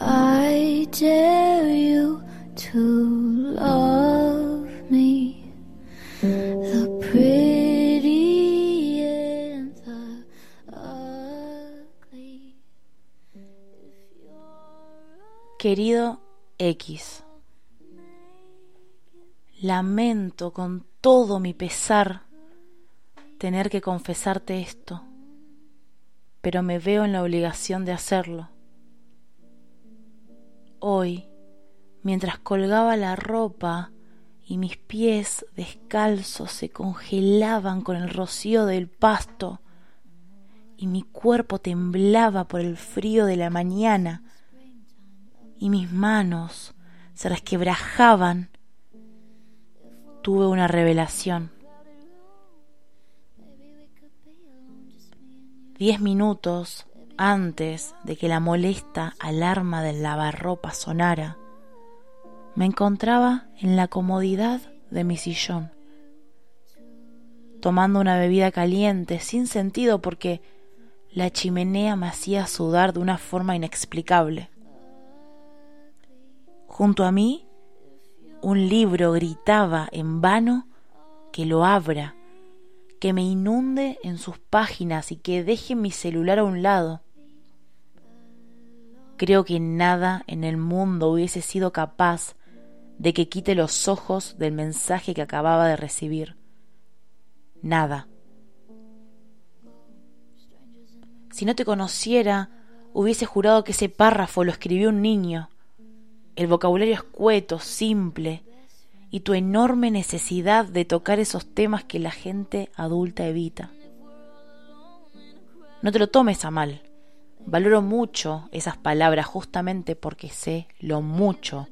I dare you to love me. The pretty. Querido X, lamento con todo mi pesar tener que confesarte esto, pero me veo en la obligación de hacerlo. Hoy, mientras colgaba la ropa y mis pies descalzos se congelaban con el rocío del pasto y mi cuerpo temblaba por el frío de la mañana y mis manos se resquebrajaban, tuve una revelación. Diez minutos antes de que la molesta alarma del lavarropa sonara, me encontraba en la comodidad de mi sillón, tomando una bebida caliente sin sentido porque la chimenea me hacía sudar de una forma inexplicable. Junto a mí, un libro gritaba en vano que lo abra que me inunde en sus páginas y que deje mi celular a un lado. Creo que nada en el mundo hubiese sido capaz de que quite los ojos del mensaje que acababa de recibir. Nada. Si no te conociera, hubiese jurado que ese párrafo lo escribió un niño. El vocabulario escueto, simple, y tu enorme necesidad de tocar esos temas que la gente adulta evita. No te lo tomes a mal. Valoro mucho esas palabras justamente porque sé lo mucho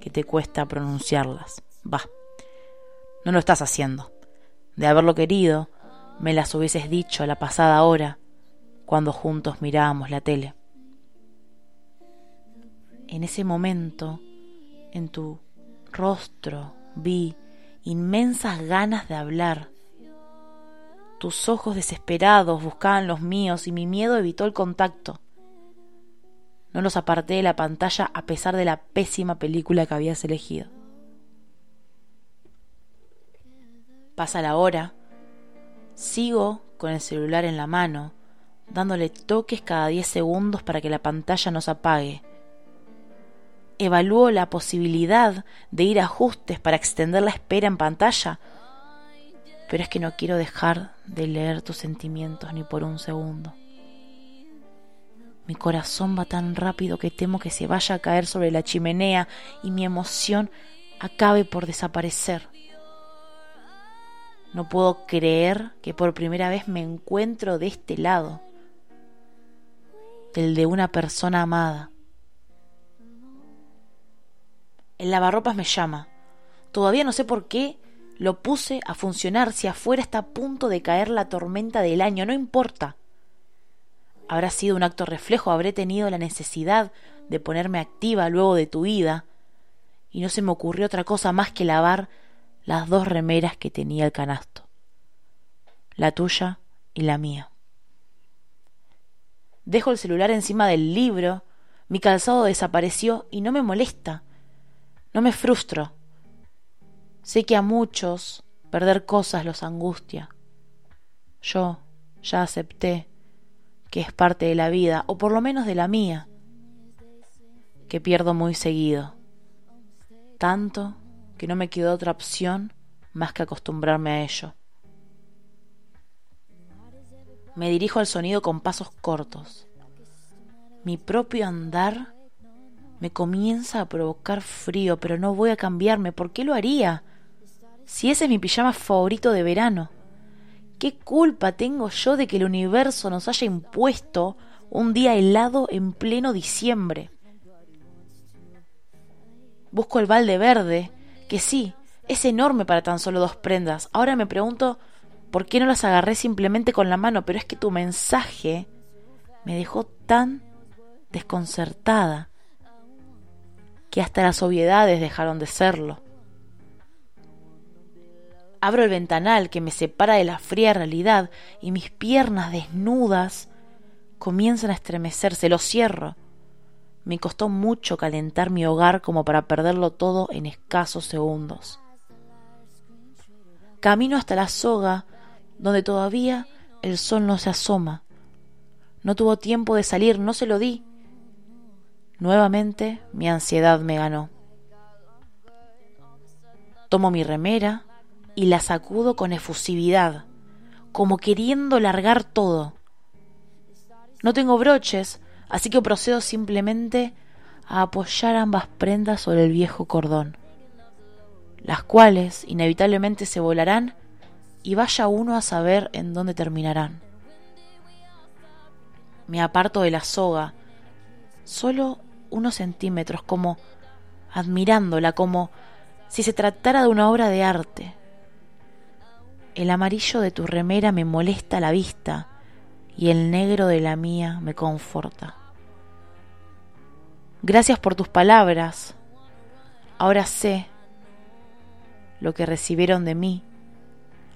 que te cuesta pronunciarlas. Va, no lo estás haciendo. De haberlo querido, me las hubieses dicho a la pasada hora, cuando juntos mirábamos la tele. En ese momento, en tu rostro vi inmensas ganas de hablar. Tus ojos desesperados buscaban los míos y mi miedo evitó el contacto. No los aparté de la pantalla a pesar de la pésima película que habías elegido. Pasa la hora. Sigo con el celular en la mano, dándole toques cada diez segundos para que la pantalla no se apague evalúo la posibilidad de ir a ajustes para extender la espera en pantalla, pero es que no quiero dejar de leer tus sentimientos ni por un segundo. Mi corazón va tan rápido que temo que se vaya a caer sobre la chimenea y mi emoción acabe por desaparecer. No puedo creer que por primera vez me encuentro de este lado, del de una persona amada el lavarropas me llama. Todavía no sé por qué lo puse a funcionar si afuera está a punto de caer la tormenta del año, no importa. Habrá sido un acto reflejo, habré tenido la necesidad de ponerme activa luego de tu ida, y no se me ocurrió otra cosa más que lavar las dos remeras que tenía el canasto, la tuya y la mía. Dejo el celular encima del libro, mi calzado desapareció y no me molesta. No me frustro. Sé que a muchos perder cosas los angustia. Yo ya acepté que es parte de la vida, o por lo menos de la mía, que pierdo muy seguido. Tanto que no me quedó otra opción más que acostumbrarme a ello. Me dirijo al sonido con pasos cortos. Mi propio andar me comienza a provocar frío, pero no voy a cambiarme. ¿Por qué lo haría? Si ese es mi pijama favorito de verano. ¿Qué culpa tengo yo de que el universo nos haya impuesto un día helado en pleno diciembre? Busco el balde verde, que sí, es enorme para tan solo dos prendas. Ahora me pregunto por qué no las agarré simplemente con la mano, pero es que tu mensaje me dejó tan desconcertada que hasta las obviedades dejaron de serlo. Abro el ventanal que me separa de la fría realidad y mis piernas desnudas comienzan a estremecerse. Lo cierro. Me costó mucho calentar mi hogar como para perderlo todo en escasos segundos. Camino hasta la soga, donde todavía el sol no se asoma. No tuvo tiempo de salir, no se lo di. Nuevamente mi ansiedad me ganó. Tomo mi remera y la sacudo con efusividad, como queriendo largar todo. No tengo broches, así que procedo simplemente a apoyar ambas prendas sobre el viejo cordón, las cuales inevitablemente se volarán y vaya uno a saber en dónde terminarán. Me aparto de la soga, solo unos centímetros, como admirándola, como si se tratara de una obra de arte. El amarillo de tu remera me molesta la vista y el negro de la mía me conforta. Gracias por tus palabras. Ahora sé lo que recibieron de mí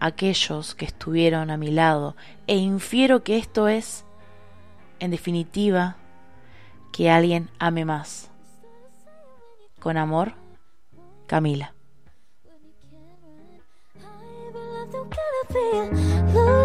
aquellos que estuvieron a mi lado e infiero que esto es, en definitiva, que alguien ame más. Con amor, Camila. feel loose.